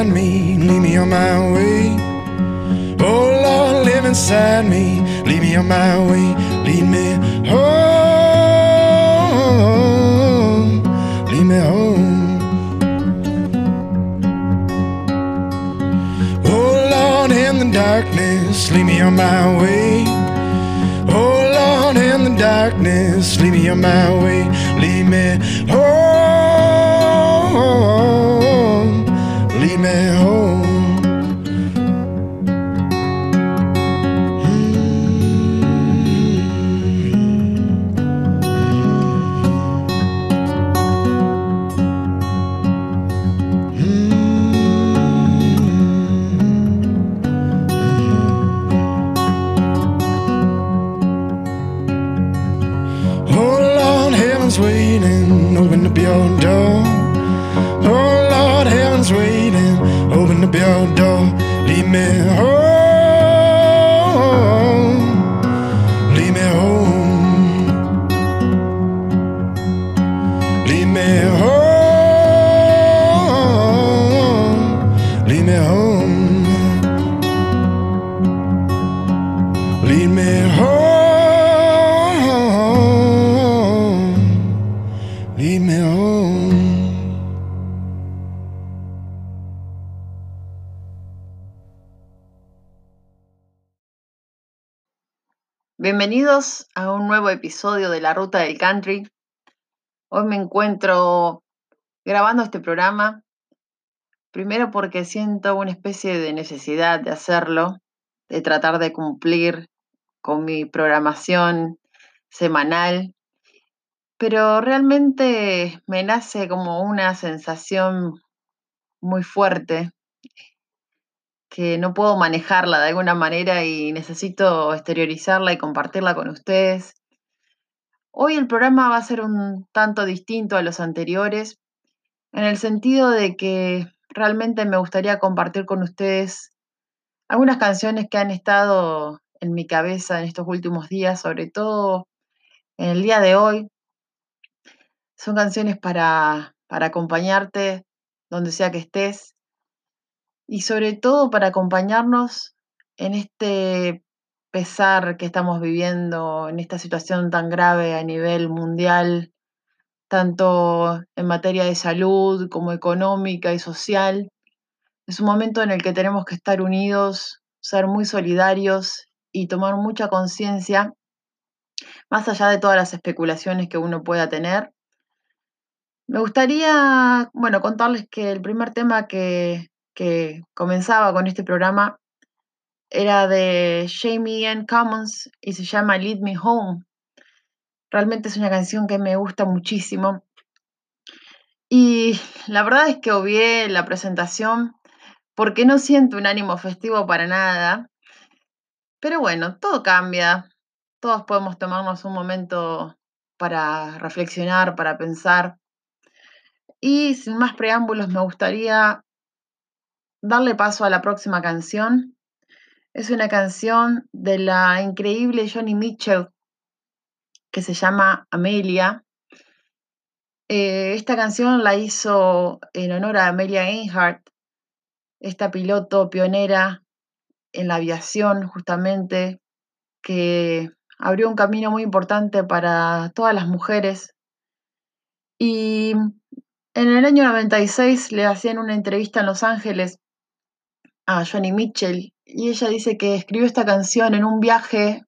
inside me, lead me on my way. Oh Lord, live inside me, lead me on my way, lead me home, lead me home. Oh Lord, in the darkness, lead me on my way. Oh Lord, in the darkness, lead me on my way, lead me me Bienvenidos a un nuevo episodio de La Ruta del Country. Hoy me encuentro grabando este programa, primero porque siento una especie de necesidad de hacerlo, de tratar de cumplir con mi programación semanal, pero realmente me nace como una sensación muy fuerte que no puedo manejarla de alguna manera y necesito exteriorizarla y compartirla con ustedes. Hoy el programa va a ser un tanto distinto a los anteriores, en el sentido de que realmente me gustaría compartir con ustedes algunas canciones que han estado en mi cabeza en estos últimos días, sobre todo en el día de hoy. Son canciones para, para acompañarte donde sea que estés y sobre todo para acompañarnos en este pesar que estamos viviendo, en esta situación tan grave a nivel mundial, tanto en materia de salud como económica y social. Es un momento en el que tenemos que estar unidos, ser muy solidarios y tomar mucha conciencia, más allá de todas las especulaciones que uno pueda tener. Me gustaría, bueno, contarles que el primer tema que, que comenzaba con este programa era de Jamie Ann Commons y se llama Lead Me Home. Realmente es una canción que me gusta muchísimo. Y la verdad es que obvié la presentación porque no siento un ánimo festivo para nada. Pero bueno, todo cambia. Todos podemos tomarnos un momento para reflexionar, para pensar. Y sin más preámbulos, me gustaría darle paso a la próxima canción. Es una canción de la increíble Johnny Mitchell que se llama Amelia. Eh, esta canción la hizo en honor a Amelia Earhart, esta piloto pionera en la aviación justamente, que abrió un camino muy importante para todas las mujeres. Y en el año 96 le hacían una entrevista en Los Ángeles a Johnny Mitchell y ella dice que escribió esta canción en un viaje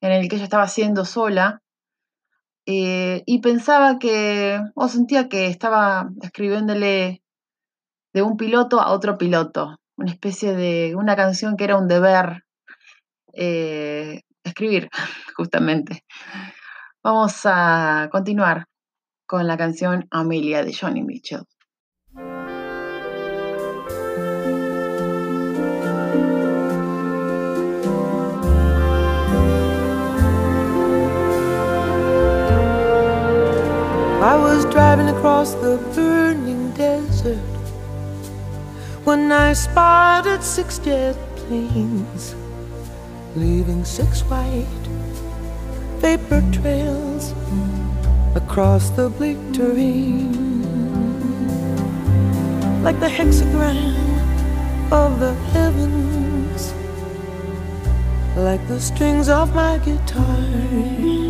en el que ella estaba haciendo sola eh, y pensaba que, o sentía que estaba escribiéndole de un piloto a otro piloto, una especie de una canción que era un deber eh, escribir, justamente. Vamos a continuar con la canción Amelia de Johnny Mitchell. I was driving across the burning desert when I spotted six jet planes, leaving six white vapor trails across the bleak terrain, like the hexagram of the heavens like the strings of my guitar.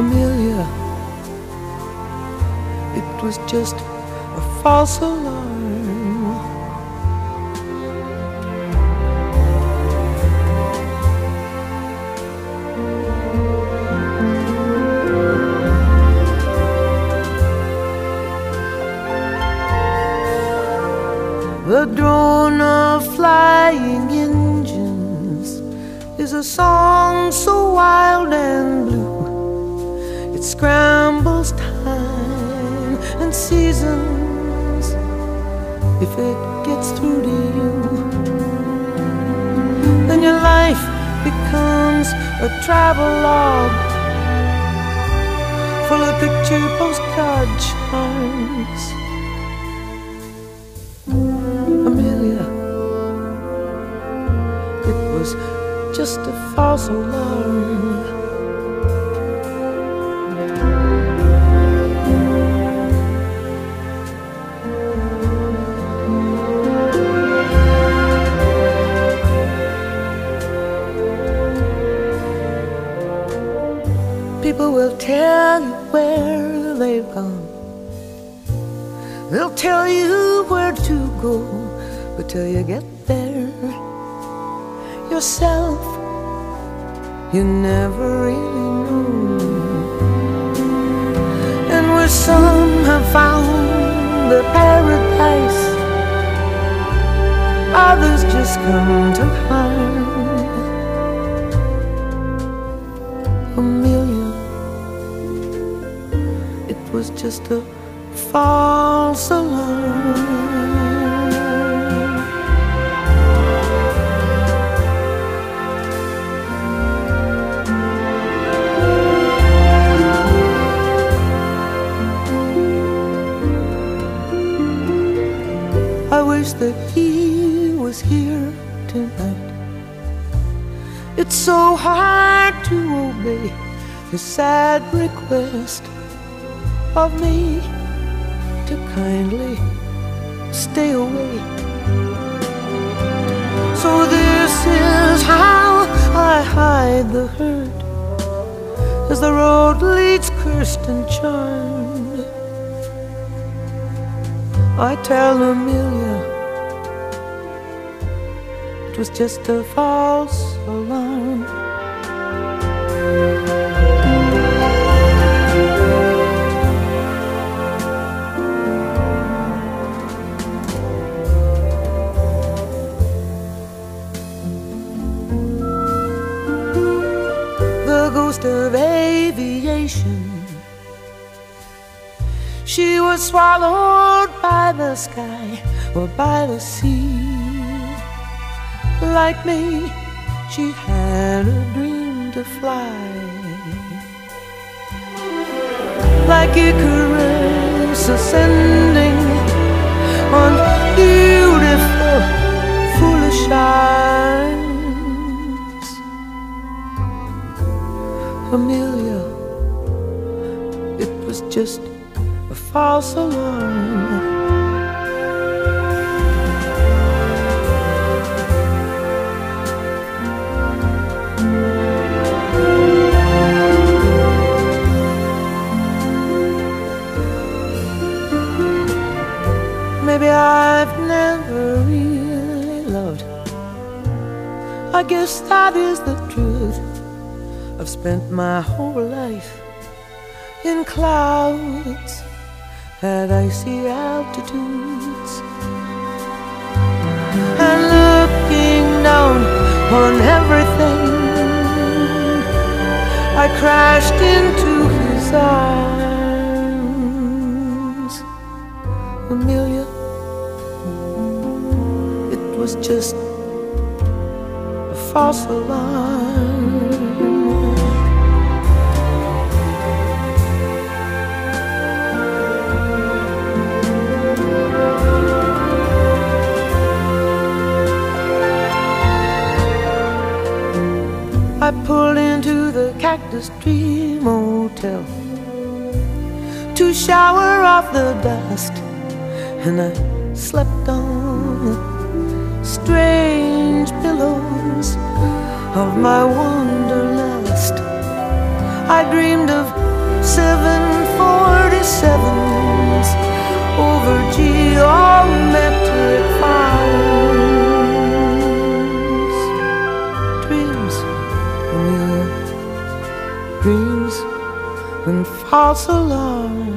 Amelia, it was just a false alarm. The drone of flying engines is a song so wild and blue. It scrambles time and seasons if it gets through to you. Then your life becomes a travel log full of picture postcard charms. Amelia, it was just a false alarm. Tell you where they've gone. They'll tell you where to go, but till you get there yourself you never really know. And where some have found the paradise, others just come to harm. Just a false alarm. I wish that he was here tonight. It's so hard to obey the sad request of me to kindly stay away. So this is how I hide the hurt as the road leads cursed and charmed. I tell Amelia it was just a false alarm. She was swallowed by the sky or by the sea like me, she had a dream to fly. Like Icarus ascending on beautiful, foolish eyes. Amelia, just a false alarm. Maybe I've never really loved. I guess that is the truth. I've spent my whole life in clouds at icy altitudes and looking down on everything. I crashed into his arms a million was just a false alarm. I pulled into the Cactus Tree Motel to shower off the dust and I slept on strange pillows of my wanderlust. I dreamed of 747s over geometric farms. all so long.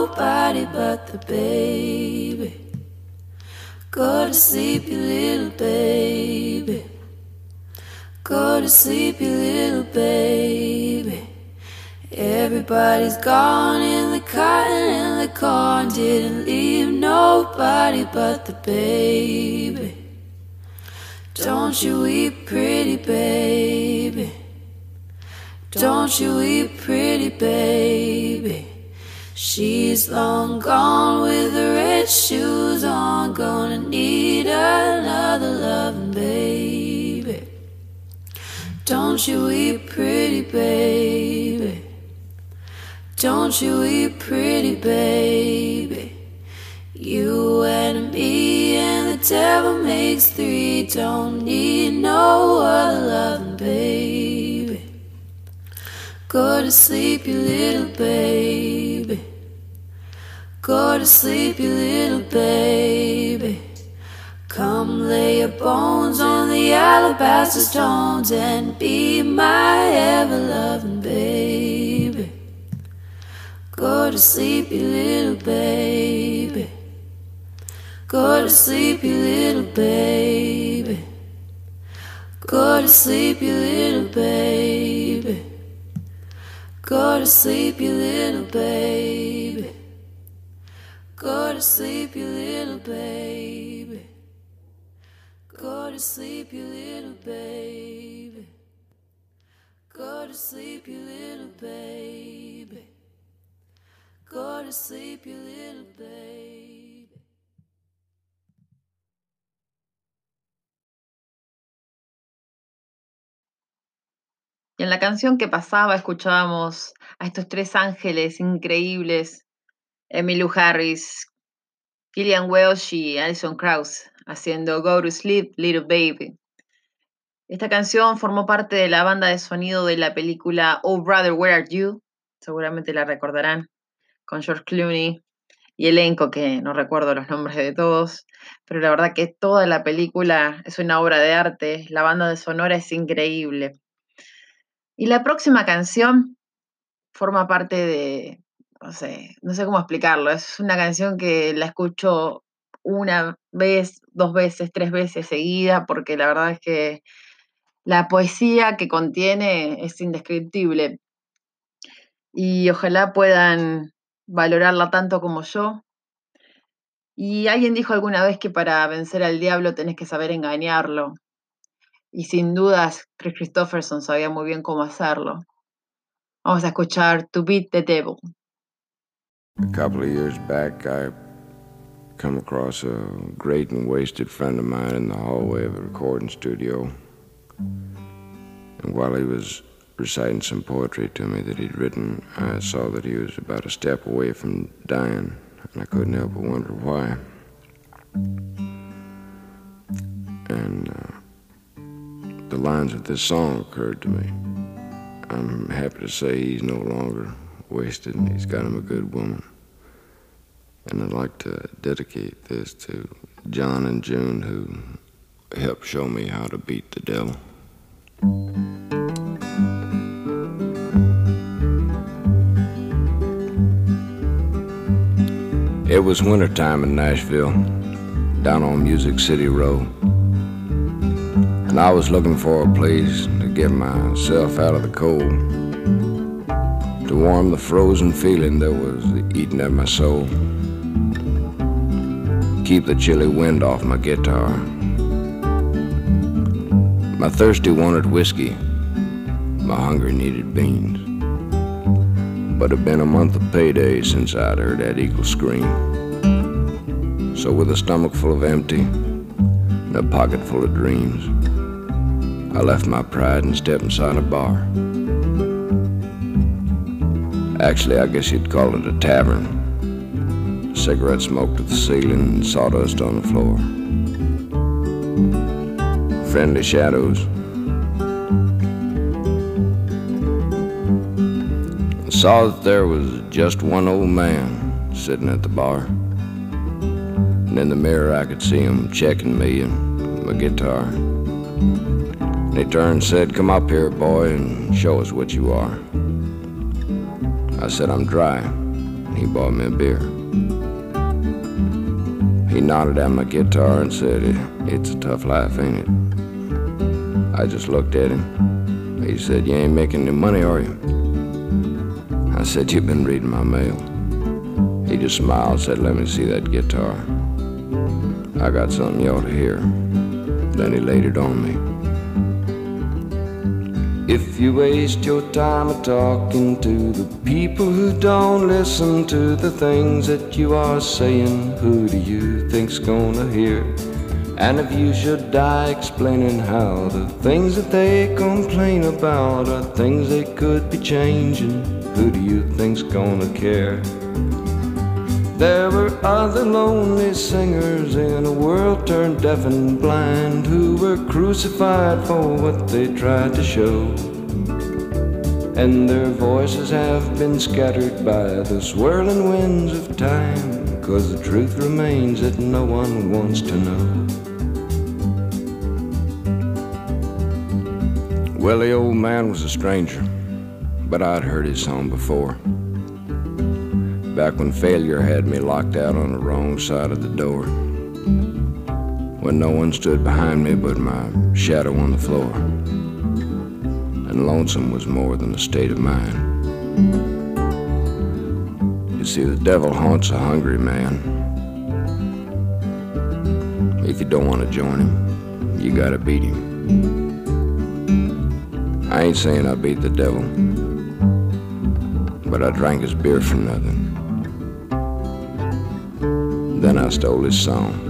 Nobody but the baby. Go to sleep, you little baby. Go to sleep, you little baby. Everybody's gone in the cotton and the corn. Didn't leave nobody but the baby. Don't you weep, pretty baby. Don't you weep, pretty baby. She's long gone with the red shoes on. Gonna need another loving baby. Don't you weep, pretty baby. Don't you weep, pretty baby. You and me and the devil makes three. Don't need no other loving baby. Go to sleep, you little baby. Go to sleep, you little baby. Come lay your bones on the alabaster stones and be my ever loving baby. Go to sleep, you little baby. Go to sleep, you little baby. Go to sleep, you little baby. Go to sleep, you little baby. Go to sleep, you little baby. Go to sleep, you little baby. Go to sleep, you little baby. Go to sleep, you little baby. Y en la canción que pasaba escuchábamos a estos tres ángeles increíbles, Emmylou Harris, Killian Welsh y Alison Krauss, haciendo Go to Sleep, Little Baby. Esta canción formó parte de la banda de sonido de la película Oh Brother, Where Are You? Seguramente la recordarán, con George Clooney y elenco, que no recuerdo los nombres de todos, pero la verdad que toda la película es una obra de arte, la banda de sonora es increíble. Y la próxima canción forma parte de, no sé, no sé cómo explicarlo, es una canción que la escucho una vez, dos veces, tres veces seguida, porque la verdad es que la poesía que contiene es indescriptible. Y ojalá puedan valorarla tanto como yo. Y alguien dijo alguna vez que para vencer al diablo tenés que saber engañarlo. Y sin dudas, Chris Christopherson sabía muy bien cómo hacerlo. Vamos a escuchar To Beat the Devil. A couple of years back, I come across a great and wasted friend of mine in the hallway of a recording studio. And while he was reciting some poetry to me that he'd written, I saw that he was about a step away from dying, and I couldn't help but wonder why. And uh, the lines of this song occurred to me. I'm happy to say he's no longer wasted, and he's got him a good woman. And I'd like to dedicate this to John and June, who helped show me how to beat the devil. It was wintertime in Nashville, down on Music City Road. And I was looking for a place to get myself out of the cold, to warm the frozen feeling that was eating at my soul, keep the chilly wind off my guitar. My thirsty wanted whiskey, my hunger needed beans. But it'd been a month of payday since I'd heard that eagle scream. So with a stomach full of empty and a pocket full of dreams, I left my pride and stepped inside a bar. Actually, I guess you'd call it a tavern. Cigarette smoke to the ceiling and sawdust on the floor. Friendly shadows I saw that there was just one old man sitting at the bar. And in the mirror, I could see him checking me and my guitar. And he turned and said, Come up here, boy, and show us what you are. I said, I'm dry. And he bought me a beer. He nodded at my guitar and said, It's a tough life, ain't it? I just looked at him. He said, You ain't making any money, are you? I said, You've been reading my mail. He just smiled and said, Let me see that guitar. I got something you ought to hear. Then he laid it on me. You waste your time talking to the people who don't listen to the things that you are saying, who do you think's gonna hear? And if you should die explaining how the things that they complain about are things they could be changing, who do you think's gonna care? There were other lonely singers in a world turned deaf and blind who were crucified for what they tried to show. And their voices have been scattered by the swirling winds of time, cause the truth remains that no one wants to know. Well, the old man was a stranger but I'd heard his song before. Back when failure had me locked out on the wrong side of the door. When no one stood behind me but my shadow on the floor. And lonesome was more than a state of mind. You see, the devil haunts a hungry man. If you don't want to join him, you gotta beat him. I ain't saying I beat the devil but I drank his beer for nothing. Then I stole his song.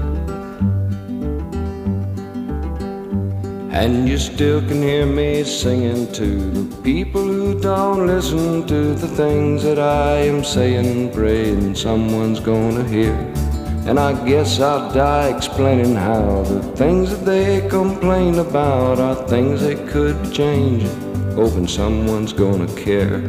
And you still can hear me singing to the people who don't listen to the things that I am saying, praying someone's gonna hear. And I guess I'll die explaining how the things that they complain about are things they could be changing, hoping someone's gonna care.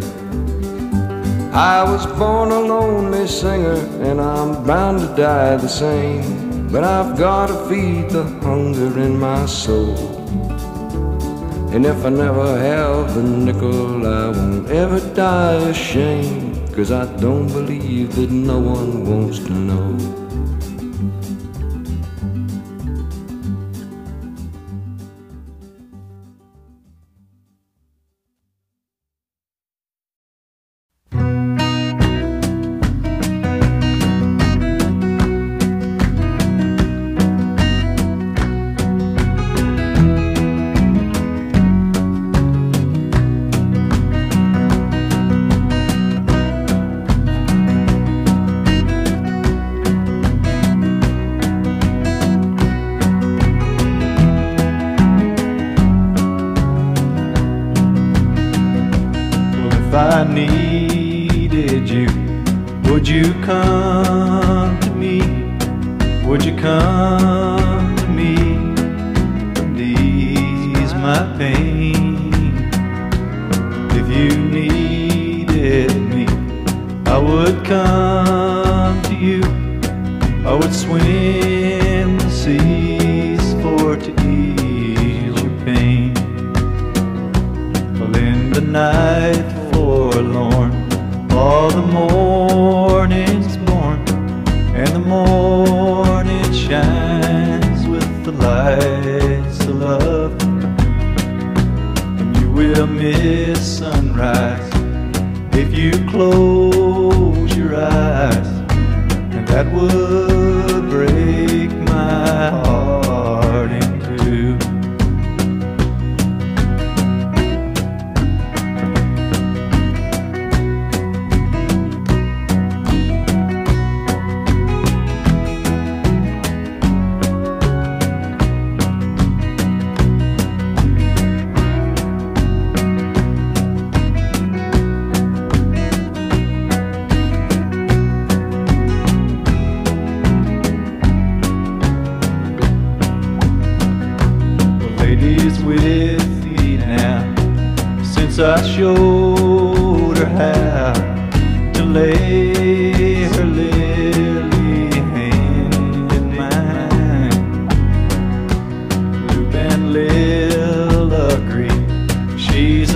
I was born a lonely singer, and I'm bound to die the same. But I've gotta feed the hunger in my soul. And if I never have a nickel, I won't ever die ashamed. Cause I don't believe that no one wants to know.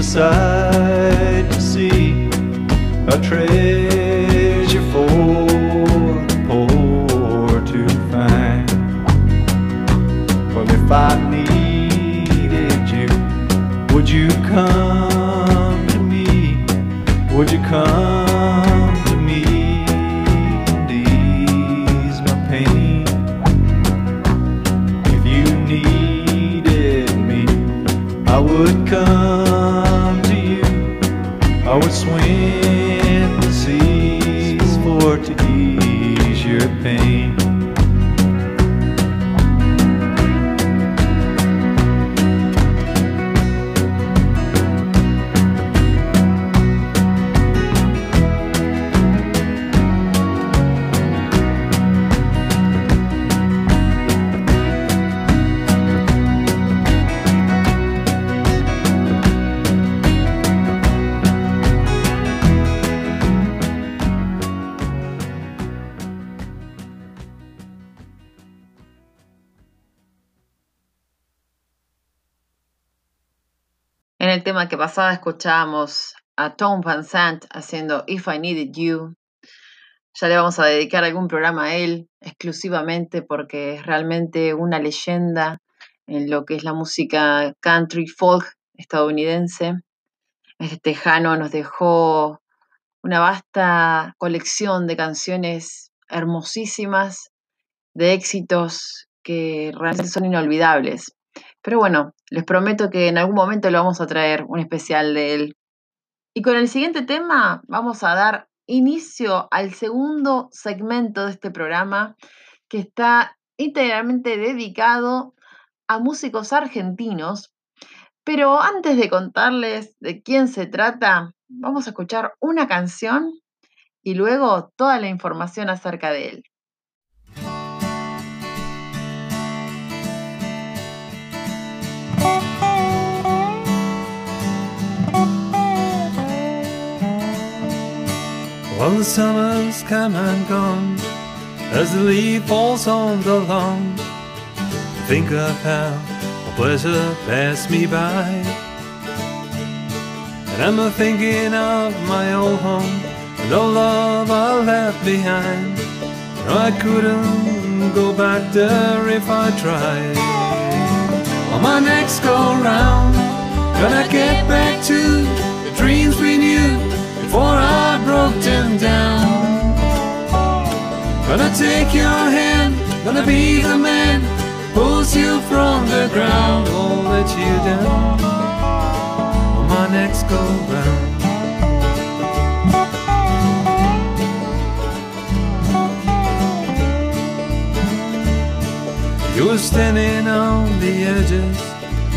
Sight to see, a treasure Que pasaba escuchábamos a Tom Van Sant haciendo If I Needed You. Ya le vamos a dedicar algún programa a él exclusivamente porque es realmente una leyenda en lo que es la música country folk estadounidense. Este tejano nos dejó una vasta colección de canciones hermosísimas, de éxitos que realmente son inolvidables. Pero bueno, les prometo que en algún momento lo vamos a traer un especial de él. Y con el siguiente tema vamos a dar inicio al segundo segmento de este programa que está integralmente dedicado a músicos argentinos. Pero antes de contarles de quién se trata, vamos a escuchar una canción y luego toda la información acerca de él. Well, the summer's come and gone as the leaf falls on the lawn. Think of how a pleasure passed me by. And I'm a thinking of my old home and all love I left behind. No, I couldn't go back there if I tried. On my next go round, gonna get back to the dreams we knew before I broke them down. Gonna take your hand, gonna be the man pulls you from the ground, won't let you down. On my next go round. You were standing on the edges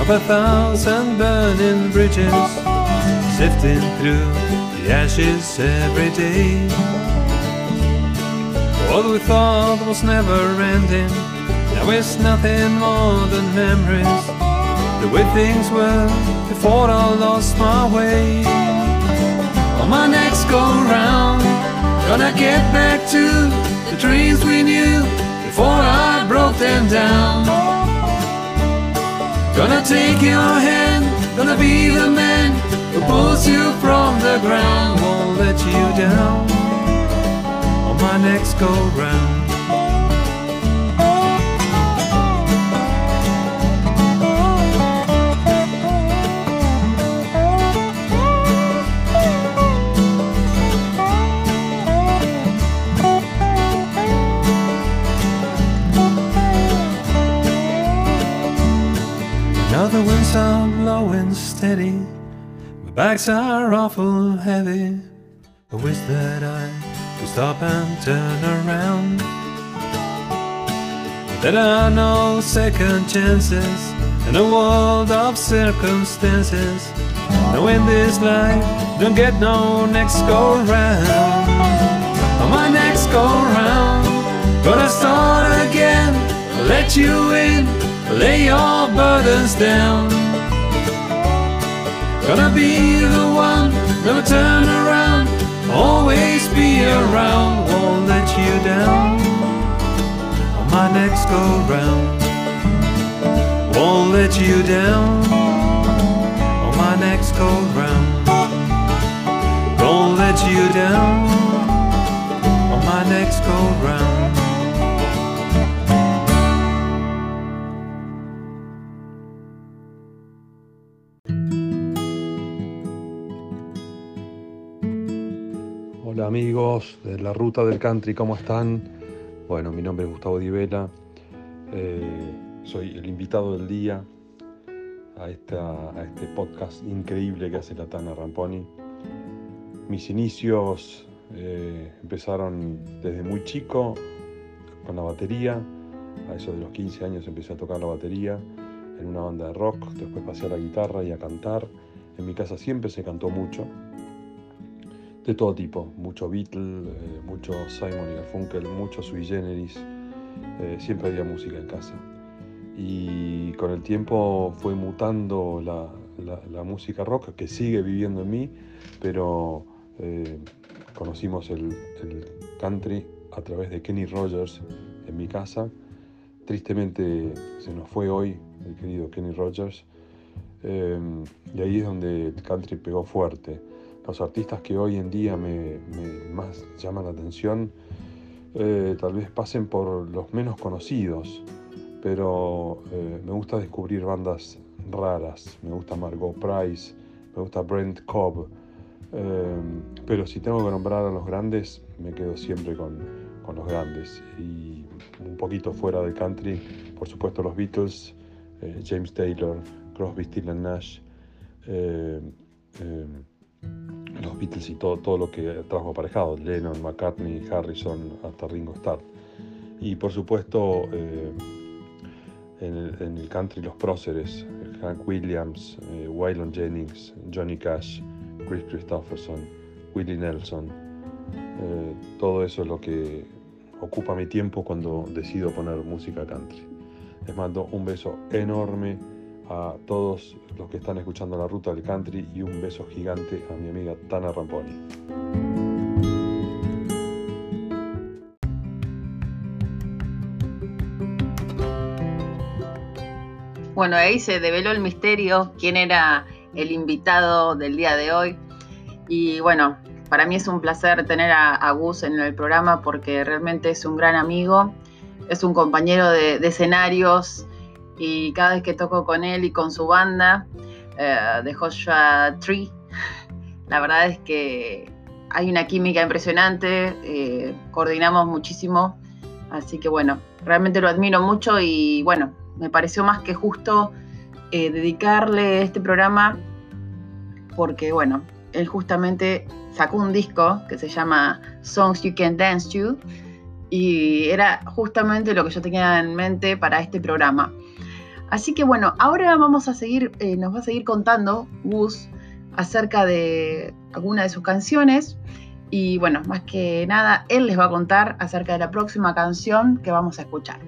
of a thousand burning bridges, sifting through ashes every day. What we thought was never ending, now it's nothing more than memories. The way things were before I lost my way. On my next go round, Gonna get back to the dreams we knew before I broke them down. Gonna take your hand, gonna be the man pulls you from the ground. Won't let you down on my next go round. Bags are awful heavy. I wish that I could stop and turn around. There are no second chances in a world of circumstances. No, in this life, don't get no next go round. On my next go round, gonna start again, let you in, lay your burdens down. Gonna be the one, never turn around, always be around, won't let you down. On my next go round, won't let you down. On my next go round, won't let you down. On my next go round. Amigos de la Ruta del Country, ¿cómo están? Bueno, mi nombre es Gustavo Di Vela, eh, soy el invitado del día a, esta, a este podcast increíble que hace la Tana Ramponi. Mis inicios eh, empezaron desde muy chico con la batería, a eso de los 15 años empecé a tocar la batería en una banda de rock, después pasé a la guitarra y a cantar. En mi casa siempre se cantó mucho, de todo tipo, mucho Beatle, eh, mucho Simon y Garfunkel, mucho Sui Generis, eh, siempre había música en casa. Y con el tiempo fue mutando la, la- música rock que sigue viviendo en mí, pero eh, conocimos el, el country a través de Kenny Rogers en mi casa. Tristemente se nos fue hoy el querido Kenny Rogers. Eh, y ahí es donde el country pegó fuerte. Los artistas que hoy en día me, más llaman la atención eh, tal vez pasen por los menos conocidos, pero eh, me gusta descubrir bandas raras. Me gusta Margot Price, me gusta Brent Cobb, eh, pero si tengo que nombrar a los grandes, me quedo siempre con, con los grandes. Y un poquito fuera del country, por supuesto los Beatles, James Taylor, Crosby, and Nash, los Beatles y todo, todo lo que trajo aparejado, Lennon, McCartney, Harrison, hasta Ringo Starr. Y por supuesto eh, en, el, country los próceres, Hank Williams, eh, Waylon Jennings, Johnny Cash, Chris Christopherson, Willie Nelson. Eh, todo eso es lo que ocupa mi tiempo cuando decido poner música country. Les mando un beso enorme a todos los que están escuchando la ruta del country y un beso gigante a mi amiga Tana Ramponi. Bueno, ahí se develó el misterio, quién era el invitado del día de hoy. Y bueno, para mí es un placer tener a, Gus en el programa porque realmente es un gran amigo, es un compañero de escenarios y cada vez que toco con él y con su banda eh, de Joshua Tree, la verdad es que hay una química impresionante, eh, coordinamos muchísimo, así que bueno, realmente lo admiro mucho y bueno, me pareció más que justo eh, dedicarle este programa porque bueno, él justamente sacó un disco que se llama Songs You Can Dance To y era justamente lo que yo tenía en mente para este programa. Así que bueno, ahora vamos a seguir, eh, nos va a seguir contando Gus acerca de alguna de sus canciones y bueno, más que nada, él les va a contar acerca de la próxima canción que vamos a escuchar.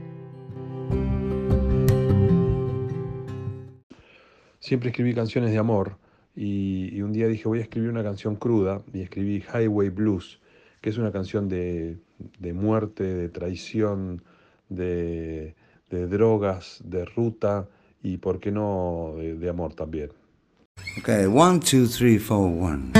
Siempre escribí canciones de amor y, y un día dije voy a escribir una canción cruda y escribí Highway Blues, que es una canción de, de muerte, de traición, de, de, drogas, de ruta y, por qué no, de, de amor también. Okay, one, two, three, four, one.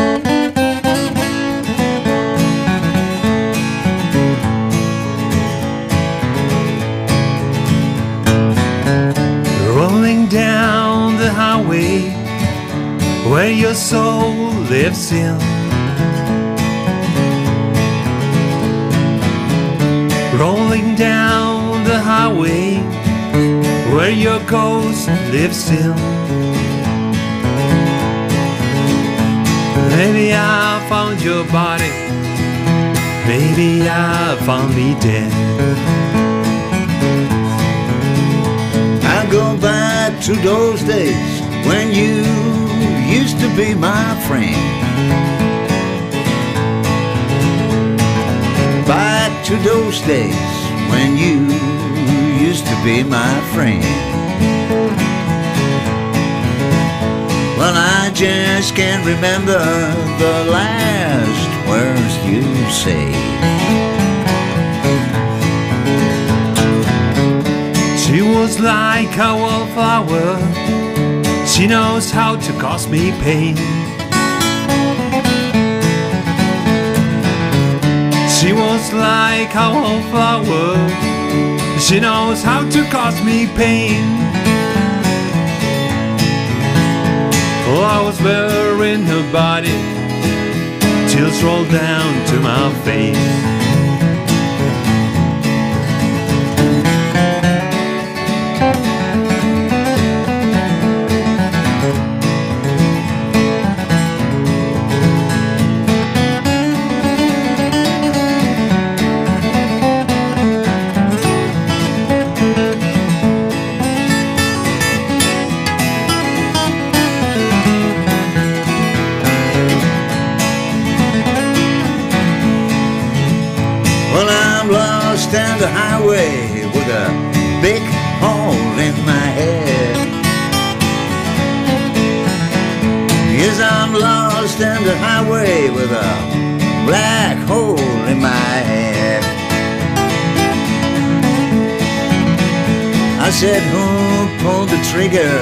Rolling down the highway where your soul lives in. Rolling down where your ghost lives still. Maybe I found your body. Maybe I found me dead. I go back to those days when you used to be my friend. Back to those days when you used to be my friend. Well, I just can't remember the last words you said. She was like a wallflower. She knows how to cause me pain. She was like a wallflower. She knows how to cause me pain. Oh, I was wearing her body. Chills roll down to my face. The highway with a big hole in my head. Yes, I'm lost down the highway with a black hole in my head. I said, Who pulled the trigger?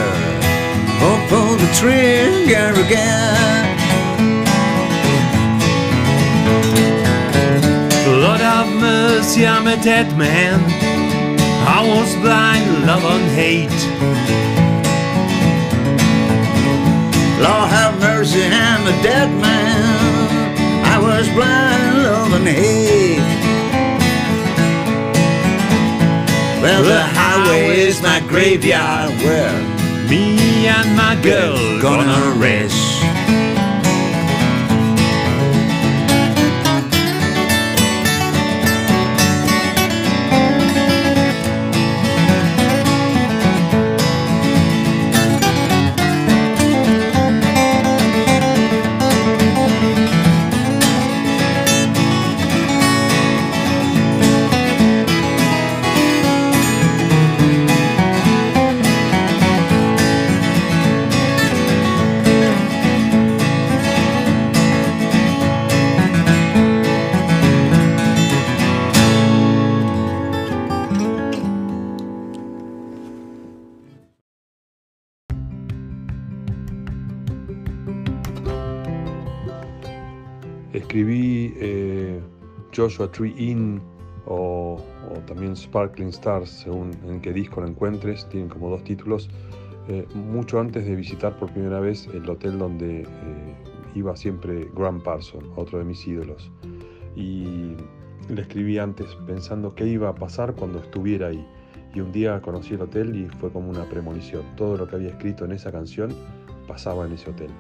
Who pulled the trigger again? Have I'm a dead man. I was blind, love and hate. Lord have mercy, I'm a dead man. I was blind, love and hate. Well, the highway is my graveyard where Me and my girl gonna rest. Joshua Tree Inn o, o también Sparkling Stars, según en qué disco lo encuentres, tienen como dos títulos, eh, mucho antes de visitar por primera vez el hotel donde eh, iba siempre Graham Parson, otro de mis ídolos. Y le escribí antes pensando qué iba a pasar cuando estuviera ahí. Y un día conocí el hotel y fue como una premonición. Todo lo que había escrito en esa canción pasaba en ese hotel.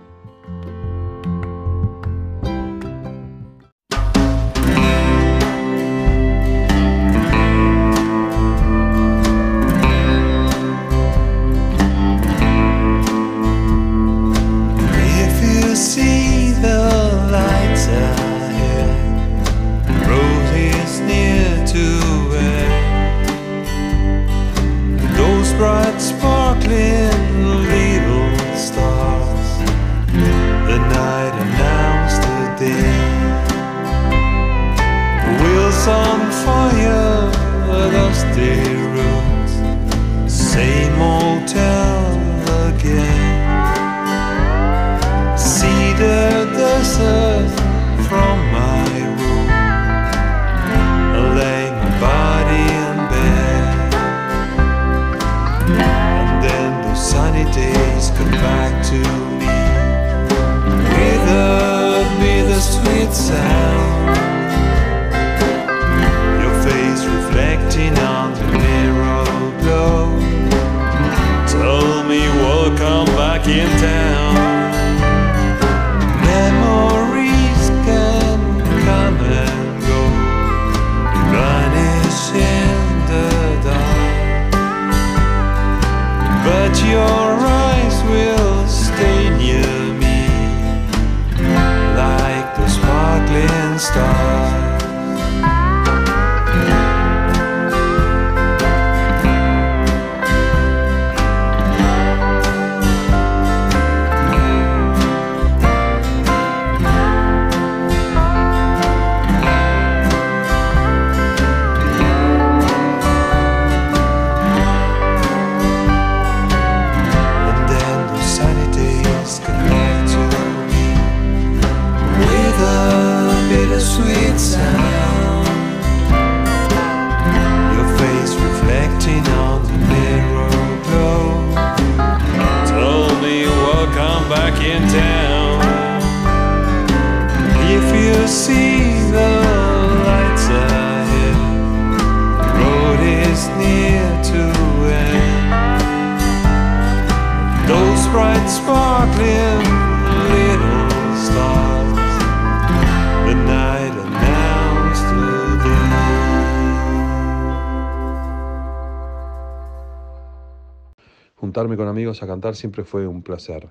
Juntarme con amigos a cantar siempre fue un placer.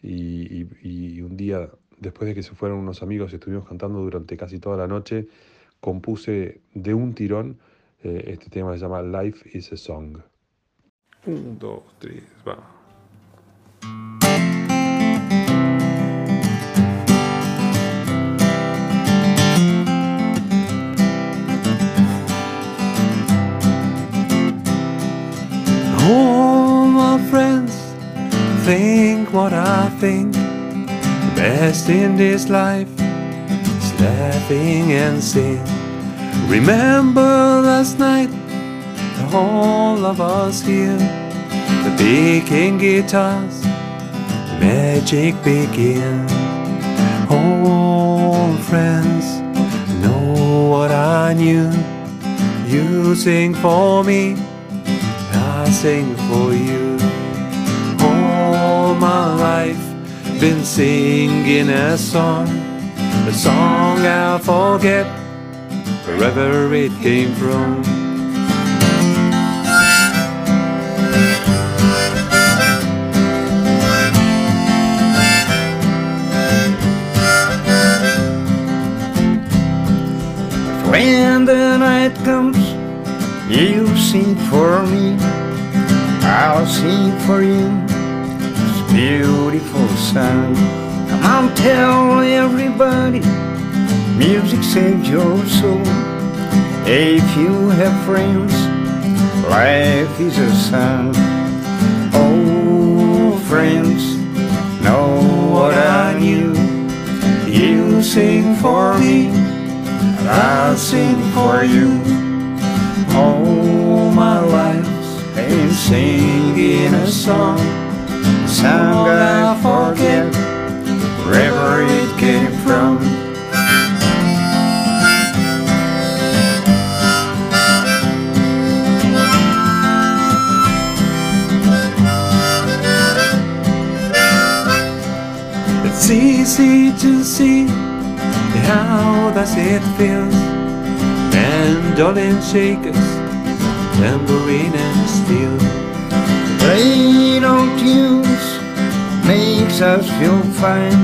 Y, y- y un día, después de que se fueron unos amigos y estuvimos cantando durante casi toda la noche, compuse de un tirón eh, este tema que se llama Life is a Song. Un, dos, tres, va. All what I think. The best in this life is laughing and sing. Remember last night, all of us here, the picking guitars, the magic begins. All friends know what I knew. You sing for me. I sing for you. My life, been singing a song, a song I'll forget wherever it came from. When the night comes, you sing for me. I'll sing for you. Beautiful song. Come on, tell everybody. Music saves your soul. If you have friends, life is a song. Oh, friends, know what I knew. You sing for me. And I'll sing for you. All my life's been singing a song, song I forget wherever it came from. It's easy to see how does it feel. Mandolin shakers, tambourine and steel. Us feel fine.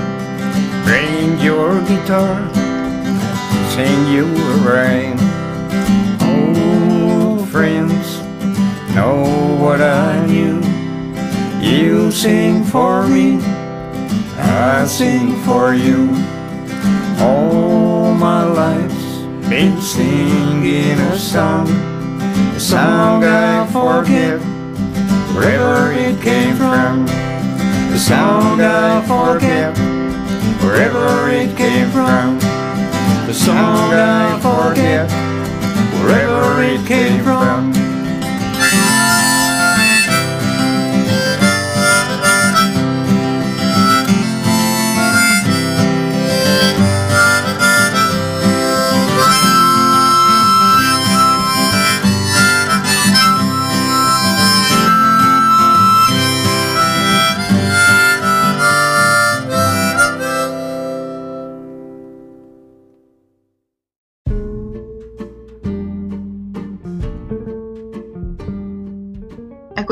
Bring your guitar, sing you a rhyme. Oh, friends, know what I knew. You sing for me, I sing for you. All my life's been singing a song, a song I forget wherever it came from. Song I forget wherever it came from. The song I forget wherever it came from.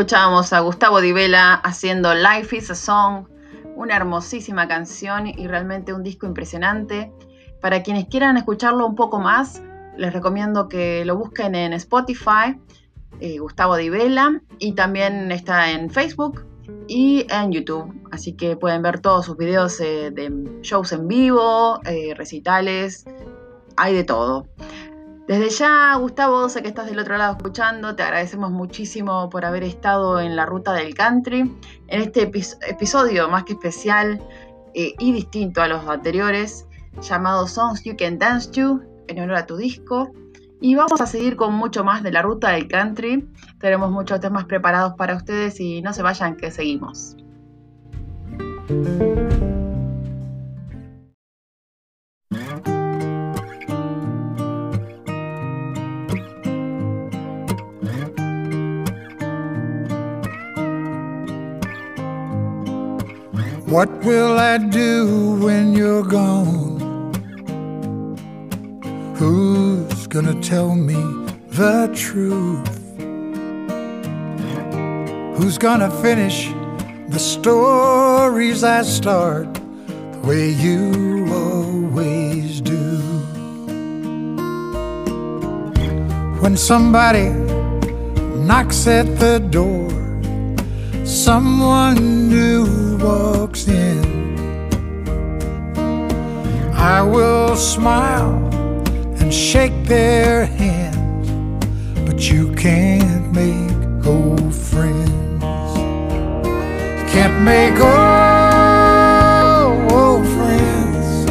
Escuchábamos a Gustavo Di Vela haciendo Life is a Song, una hermosísima canción y realmente un disco impresionante. Para quienes quieran escucharlo un poco más, les recomiendo que lo busquen en Spotify, eh, Gustavo Di Vela, y también está en Facebook y en YouTube. Así que pueden ver todos sus videos eh, de shows en vivo, eh, recitales, hay de todo. Desde ya, Gustavo, sé que estás del otro lado escuchando, te agradecemos muchísimo por haber estado en la ruta del country, en este epi- episodio más que especial eh, y distinto a los anteriores, llamado Songs You Can Dance To, en honor a tu disco. Y vamos a seguir con mucho más de la ruta del country. Tenemos muchos temas preparados para ustedes y no se vayan que seguimos. What will I do when you're gone? Who's gonna tell me the truth? Who's gonna finish the stories I start the way you always do? When somebody knocks at the door, someone new walks in. I will smile and shake their hands, but you can't make old friends. Can't make old, old friends.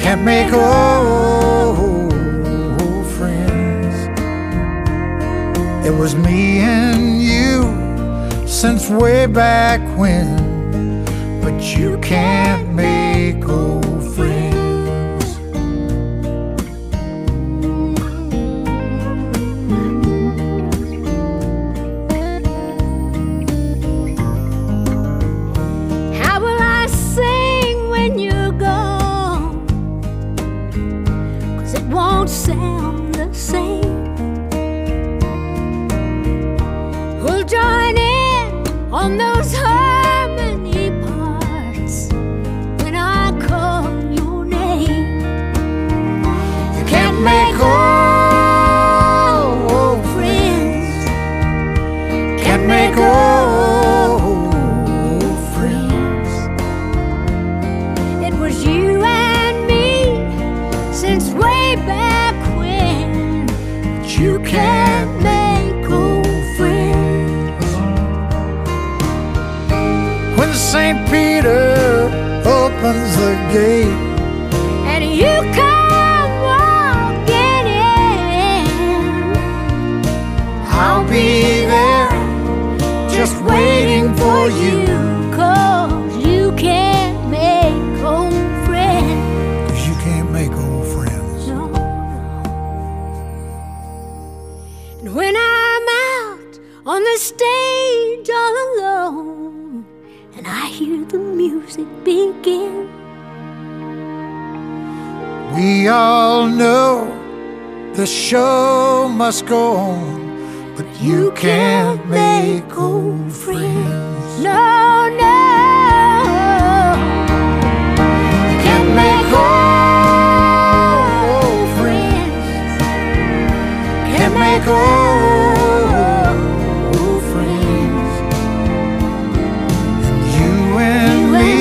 Can't make old, old friends. It was me and since way back when, but you can't make old friends. How will I sing when you're gone? Cause it won't sound the same. On those the show must go on, but you can't make old friends. no, no. You can't make old friends. Can't make old friends. And you and me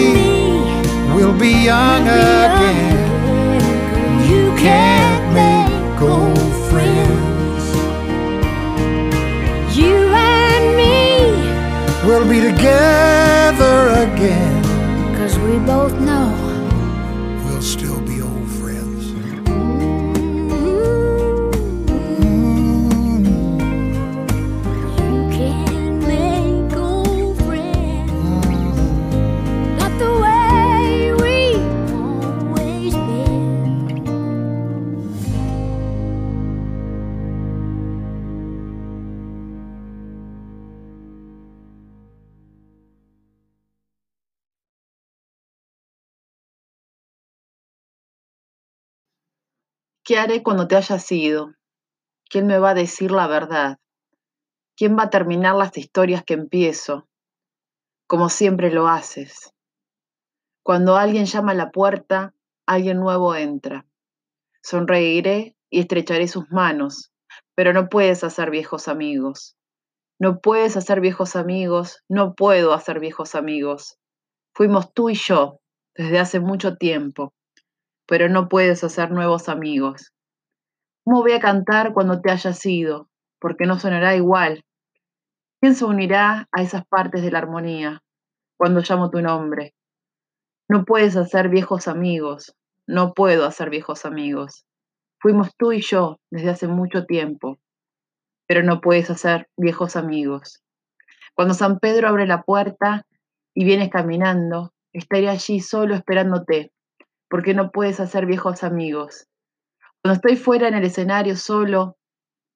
will be young again. ¿Qué haré cuando te hayas ido? ¿Quién me va a decir la verdad? ¿Quién va a terminar las historias que empiezo? Como siempre lo haces. Cuando alguien llama a la puerta, alguien nuevo entra. Sonreiré y estrecharé sus manos, pero no puedes hacer viejos amigos. No puedes hacer viejos amigos, no puedo hacer viejos amigos. Fuimos tú y yo desde hace mucho tiempo, pero no puedes hacer nuevos amigos. ¿Cómo voy a cantar cuando te hayas ido? Porque no sonará igual. ¿Quién se unirá a esas partes de la armonía cuando llamo tu nombre? No puedes hacer viejos amigos, no puedo hacer viejos amigos. Fuimos tú y yo desde hace mucho tiempo, pero no puedes hacer viejos amigos. Cuando San Pedro abre la puerta y vienes caminando, estaré allí solo esperándote, porque no puedes hacer viejos amigos. Cuando estoy fuera en el escenario solo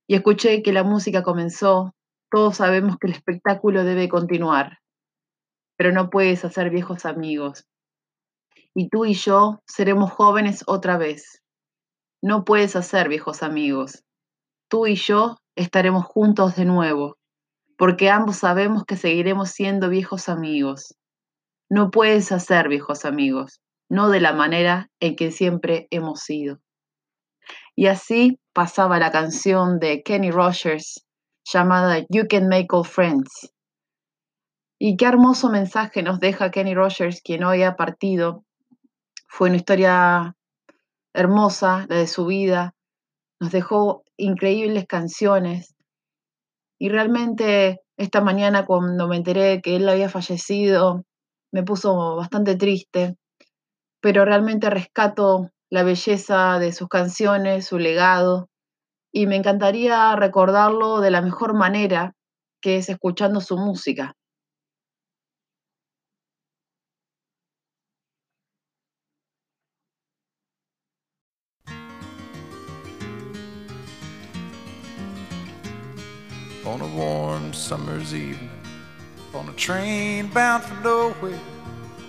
y escuché que la música comenzó, todos sabemos que el espectáculo debe continuar. pero no puedes hacer viejos amigos. Y tú y yo seremos jóvenes otra vez. No puedes hacer viejos amigos. Tú y yo estaremos juntos de nuevo, porque ambos sabemos que seguiremos siendo viejos amigos. No puedes hacer viejos amigos, no de la manera en que siempre hemos sido. Y así pasaba la canción de Kenny Rogers llamada You Can Make Old Friends. Y qué hermoso mensaje nos deja Kenny Rogers, quien hoy ha partido. Fue una historia hermosa, la de su vida. Nos dejó increíbles canciones. Y realmente esta mañana cuando me enteré que él había fallecido, me puso bastante triste. Pero realmente rescato la belleza de sus canciones, su legado, y me encantaría recordarlo de la mejor manera, que es escuchando su música. On a warm summer's evening, on a train bound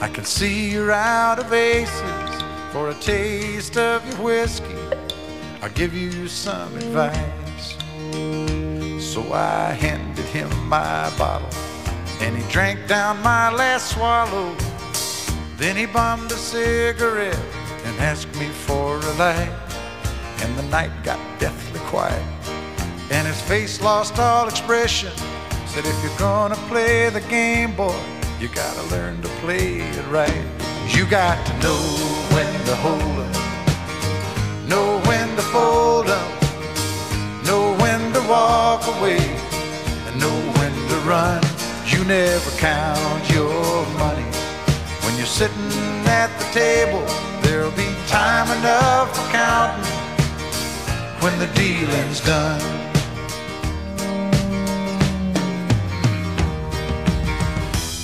I can see you're out of aces for a taste of your whiskey. I'll give you some advice. So I handed him my bottle, and he drank down my last swallow. Then he bummed a cigarette and asked me for a light. And the night got deathly quiet, and his face lost all expression. Said, if you're gonna play the game, boy, you gotta learn to play it right. You got to know when to hold up, know when to fold up, know when to walk away, and know when to run. You never count your money when you're sitting at the table. There'll be time enough for counting when the dealing's done.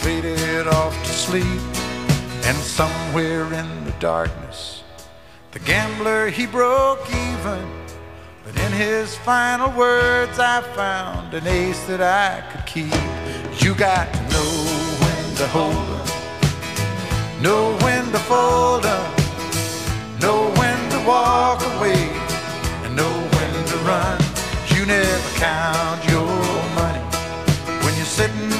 faded off to sleep. And somewhere in the darkness, the gambler he broke even. But in his final words, I found an ace that I could keep. You got to know when to hold up, know when to fold up, know when to walk away, and know when to run. You never count your money when you're sitting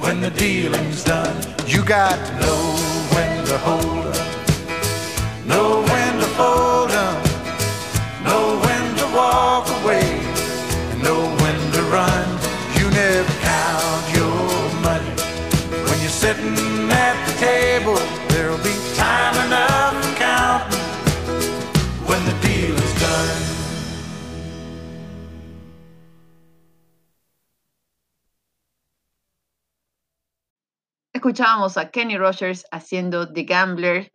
when the dealing's done. You got to know when to hold 'em, Escuchábamos a Kenny Rogers haciendo The Gambler,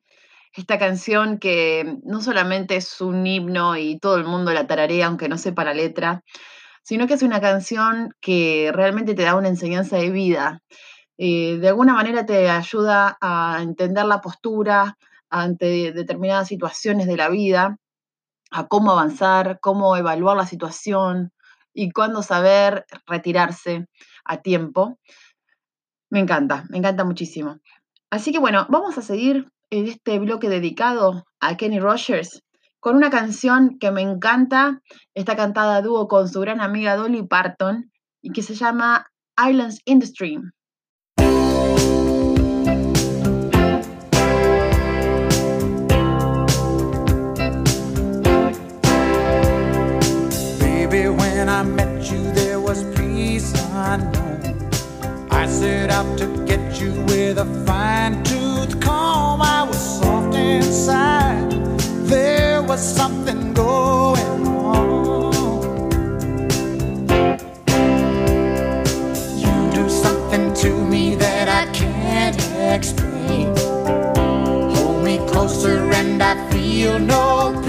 esta canción que no solamente es un himno y todo el mundo la tararea, aunque no sepa la letra, sino que es una canción que realmente te da una enseñanza de vida. Eh, de alguna manera te ayuda a entender la postura ante determinadas situaciones de la vida, a cómo avanzar, cómo evaluar la situación y cuándo saber retirarse a tiempo. Me encanta, me encanta muchísimo. Así que bueno, vamos a seguir en este bloque dedicado a Kenny Rogers con una canción que me encanta. Está cantada a dúo con su gran amiga Dolly Parton y que se llama Islands in the Stream. Baby, when I met you, there was peace. I set out to get you with a fine tooth comb. I was soft inside. There was something going on. You do something to me that I can't explain. Hold me closer and I feel no pain.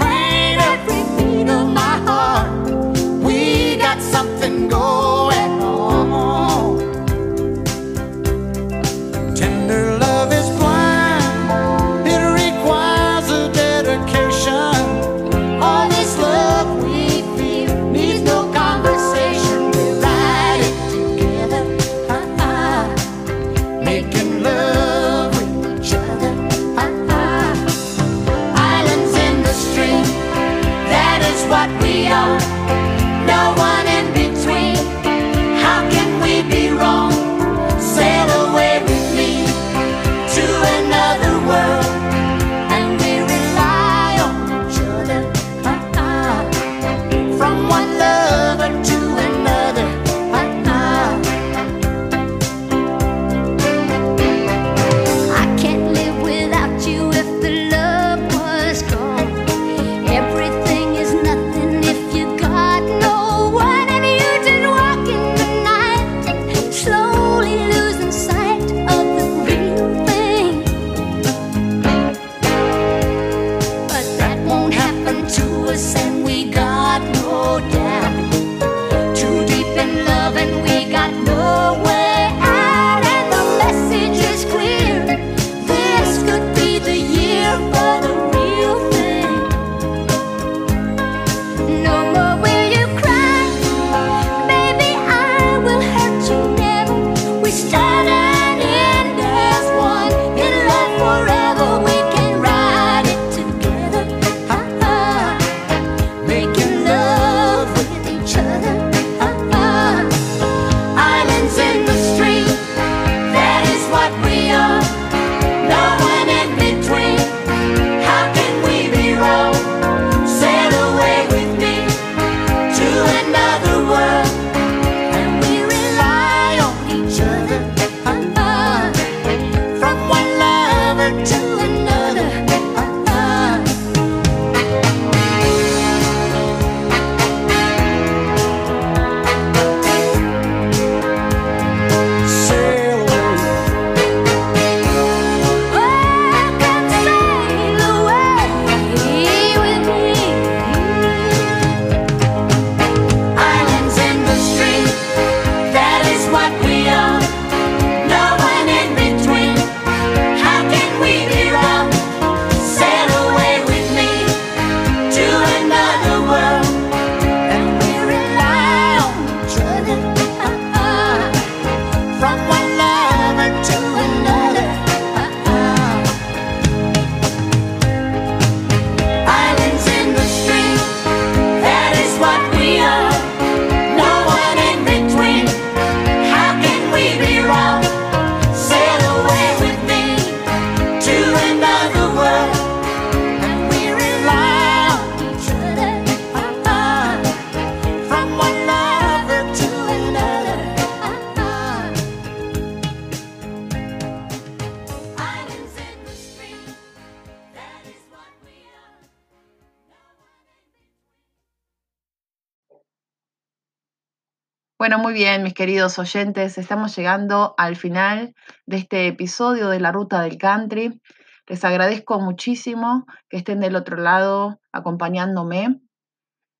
Muy bien, mis queridos oyentes, estamos llegando al final de este episodio de La Ruta del Country. Les agradezco muchísimo que estén del otro lado acompañándome.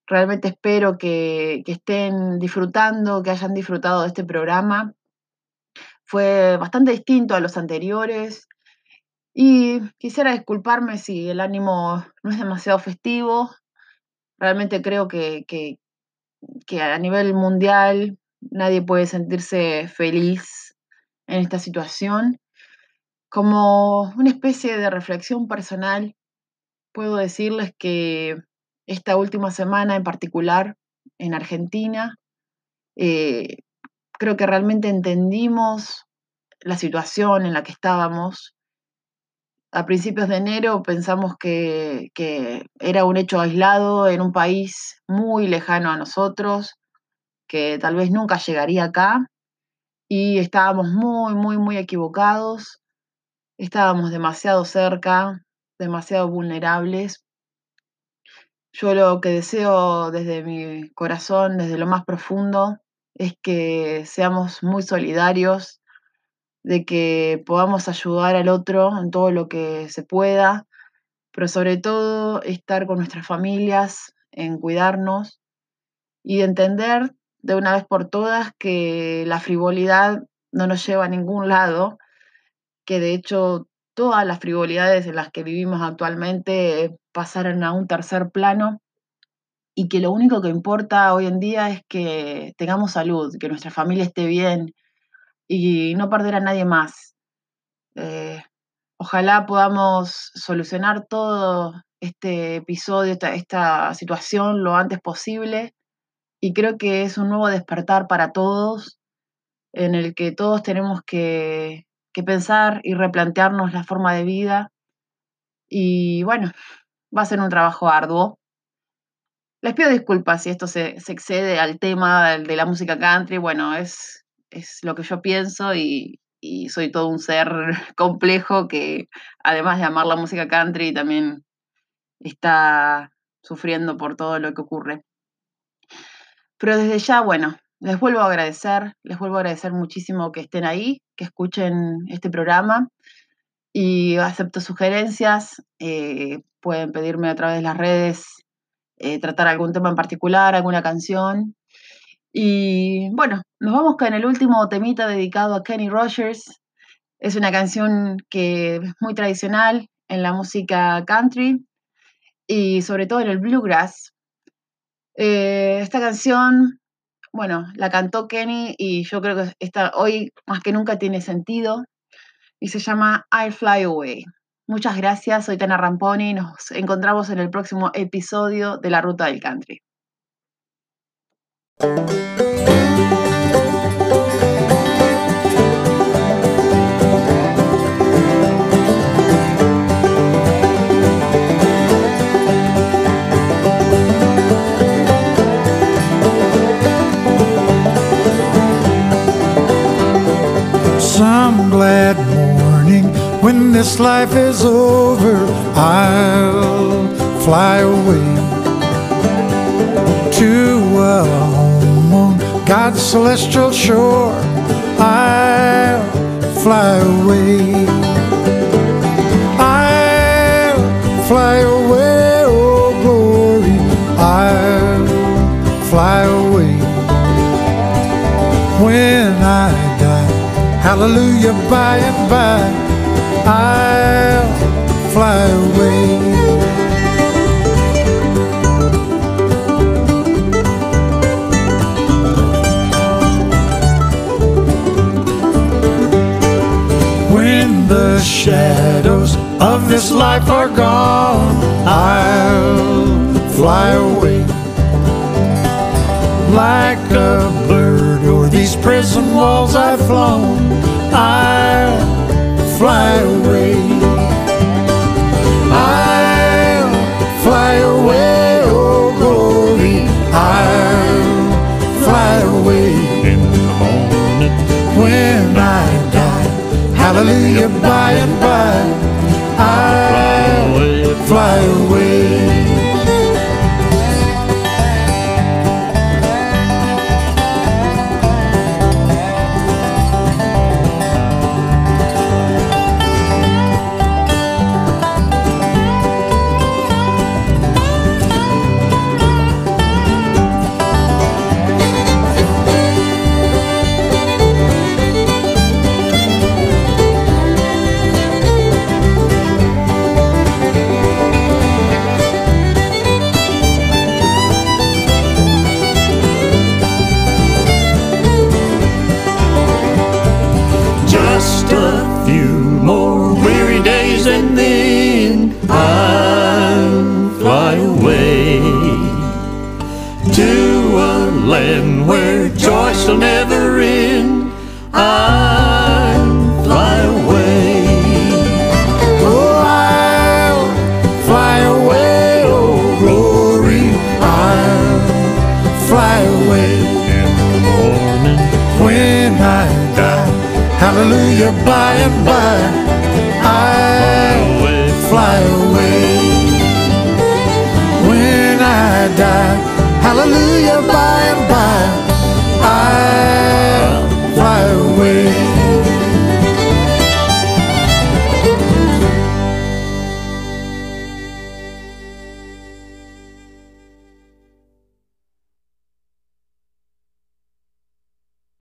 Realmente espero que, estén disfrutando, que hayan disfrutado de este programa. Fue bastante distinto a los anteriores Y quisiera disculparme si el ánimo no es demasiado festivo. Realmente creo que, que a nivel mundial nadie puede sentirse feliz en esta situación. Como una especie de reflexión personal, puedo decirles que esta última semana en particular en Argentina, eh, creo que realmente entendimos la situación en la que estábamos. A principios de enero pensamos que, que era un hecho aislado en un país muy lejano a nosotros, que tal vez nunca llegaría acá, y estábamos muy, muy, muy equivocados. Estábamos demasiado cerca, demasiado vulnerables. Yo lo que deseo desde mi corazón, desde lo más profundo, es que seamos muy solidarios, de que podamos ayudar al otro en todo lo que se pueda, pero sobre todo estar con nuestras familias, en cuidarnos y entender de una vez por todas que la frivolidad no nos lleva a ningún lado, que de hecho todas las frivolidades en las que vivimos actualmente pasaron a un tercer plano y que lo único que importa hoy en día es que tengamos salud, que nuestra familia esté bien y no perder a nadie más. Eh, ojalá podamos solucionar todo este episodio, esta situación lo antes posible y creo que es un nuevo despertar para todos en el que todos tenemos que, pensar y replantearnos la forma de vida y bueno, va a ser un trabajo arduo. Les pido disculpas si esto se, se excede al tema de la música country. Bueno, es, es lo que yo pienso y, y soy todo un ser complejo que además de amar la música country también está sufriendo por todo lo que ocurre. Pero desde ya, bueno, les vuelvo a agradecer, les vuelvo a agradecer muchísimo que estén ahí, que escuchen este programa y acepto sugerencias. eh, pueden pedirme a través de las redes eh, tratar algún tema en particular, alguna canción. Y bueno, nos vamos con el último temita dedicado a Kenny Rogers. Es una canción que es muy tradicional en la música country y sobre todo en el bluegrass. Eh, esta canción, bueno, la cantó Kenny y yo creo que esta, hoy más que nunca tiene sentido y se llama I Fly Away. Muchas gracias, soy Tana Ramponi y nos encontramos en el próximo episodio de La Ruta del Country. When this life is over, I'll fly away to a home on God's celestial shore. I'll fly away. I'll fly away, oh glory. I'll fly away when I die. Hallelujah, by and by, I'll fly away. When the shadows of this life are gone, I'll fly away like a bird o'er these prison walls I've flown. I'll